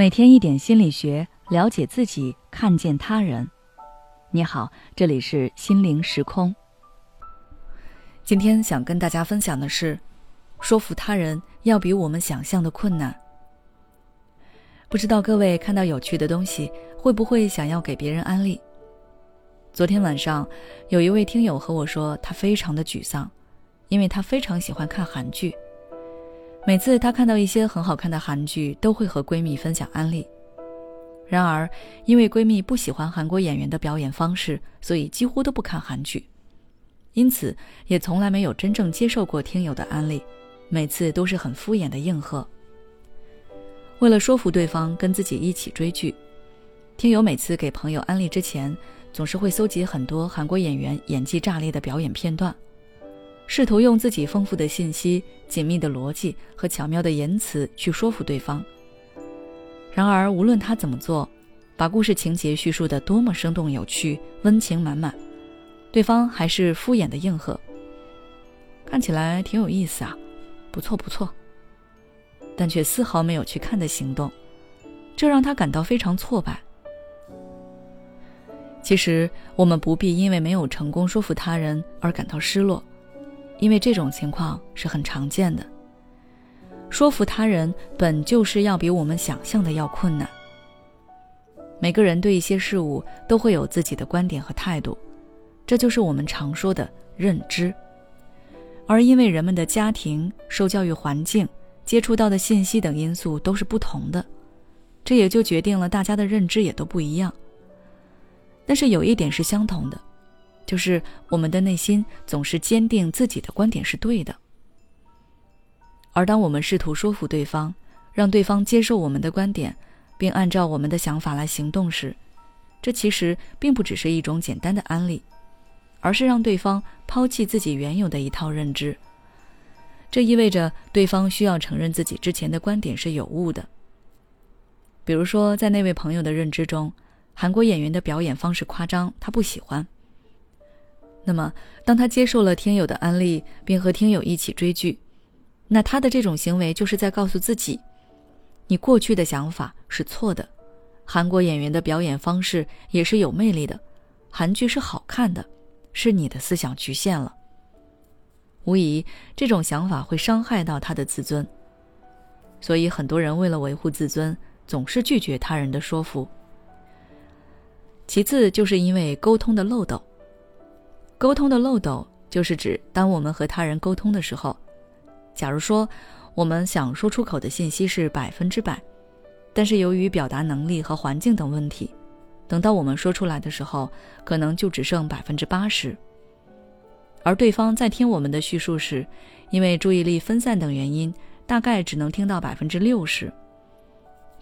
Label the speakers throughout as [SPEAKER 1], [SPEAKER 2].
[SPEAKER 1] 每天一点心理学，了解自己，看见他人。你好，这里是心灵时空。今天想跟大家分享的是，说服他人要比我们想象的困难。不知道各位看到有趣的东西，会不会想要给别人安利？昨天晚上，有一位听友和我说，他非常的沮丧，因为他非常喜欢看韩剧。每次她看到一些很好看的韩剧，都会和闺蜜分享安利。然而，因为闺蜜不喜欢韩国演员的表演方式，所以几乎都不看韩剧，因此也从来没有真正接受过听友的安利，每次都是很敷衍的应和。为了说服对方跟自己一起追剧，听友每次给朋友安利之前，总是会搜集很多韩国演员演技炸裂的表演片段。试图用自己丰富的信息、紧密的逻辑和巧妙的言辞去说服对方。然而，无论他怎么做，把故事情节叙述的多么生动有趣、温情满满，对方还是敷衍的应和。看起来挺有意思啊，不错不错，但却丝毫没有去看的行动，这让他感到非常挫败。其实，我们不必因为没有成功说服他人而感到失落。因为这种情况是很常见的。说服他人本就是要比我们想象的要困难。每个人对一些事物都会有自己的观点和态度，这就是我们常说的认知。而因为人们的家庭、受教育环境、接触到的信息等因素都是不同的，这也就决定了大家的认知也都不一样。但是有一点是相同的。就是我们的内心总是坚定自己的观点是对的，而当我们试图说服对方，让对方接受我们的观点，并按照我们的想法来行动时，这其实并不只是一种简单的安利，而是让对方抛弃自己原有的一套认知。这意味着对方需要承认自己之前的观点是有误的。比如说，在那位朋友的认知中，韩国演员的表演方式夸张，他不喜欢。那么，当他接受了听友的安利，并和听友一起追剧，那他的这种行为就是在告诉自己：你过去的想法是错的，韩国演员的表演方式也是有魅力的，韩剧是好看的，是你的思想局限了。无疑，这种想法会伤害到他的自尊。所以，很多人为了维护自尊，总是拒绝他人的说服。其次，就是因为沟通的漏斗。沟通的漏斗，就是指当我们和他人沟通的时候，假如说我们想说出口的信息是百分之百，但是由于表达能力和环境等问题，等到我们说出来的时候，可能就只剩百分之八十。而对方在听我们的叙述时，因为注意力分散等原因，大概只能听到百分之六十。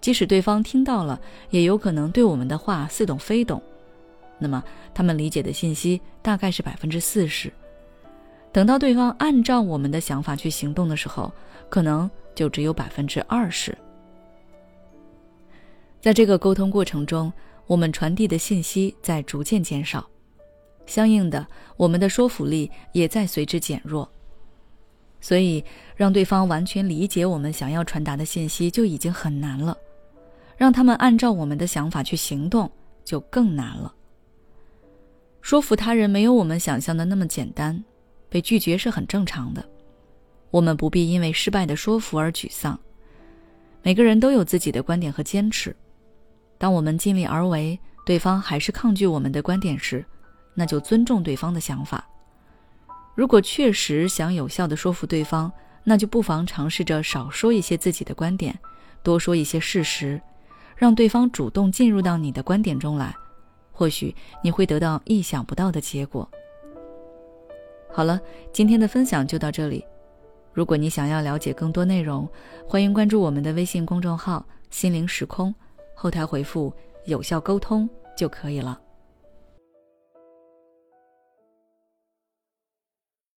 [SPEAKER 1] 即使对方听到了，也有可能对我们的话似懂非懂。那么，他们理解的信息大概是百分之四十。等到对方按照我们的想法去行动的时候，可能就只有百分之二十。在这个沟通过程中，我们传递的信息在逐渐减少，相应的，我们的说服力也在随之减弱。所以，让对方完全理解我们想要传达的信息就已经很难了，让他们按照我们的想法去行动就更难了。说服他人没有我们想象的那么简单，被拒绝是很正常的。我们不必因为失败的说服而沮丧。每个人都有自己的观点和坚持。当我们尽力而为，对方还是抗拒我们的观点时，那就尊重对方的想法。如果确实想有效的说服对方，那就不妨尝试着少说一些自己的观点，多说一些事实，让对方主动进入到你的观点中来。或许你会得到意想不到的结果。好了，今天的分享就到这里。如果你想要了解更多内容，欢迎关注我们的微信公众号“心灵时空”，后台回复“有效沟通”就可以了。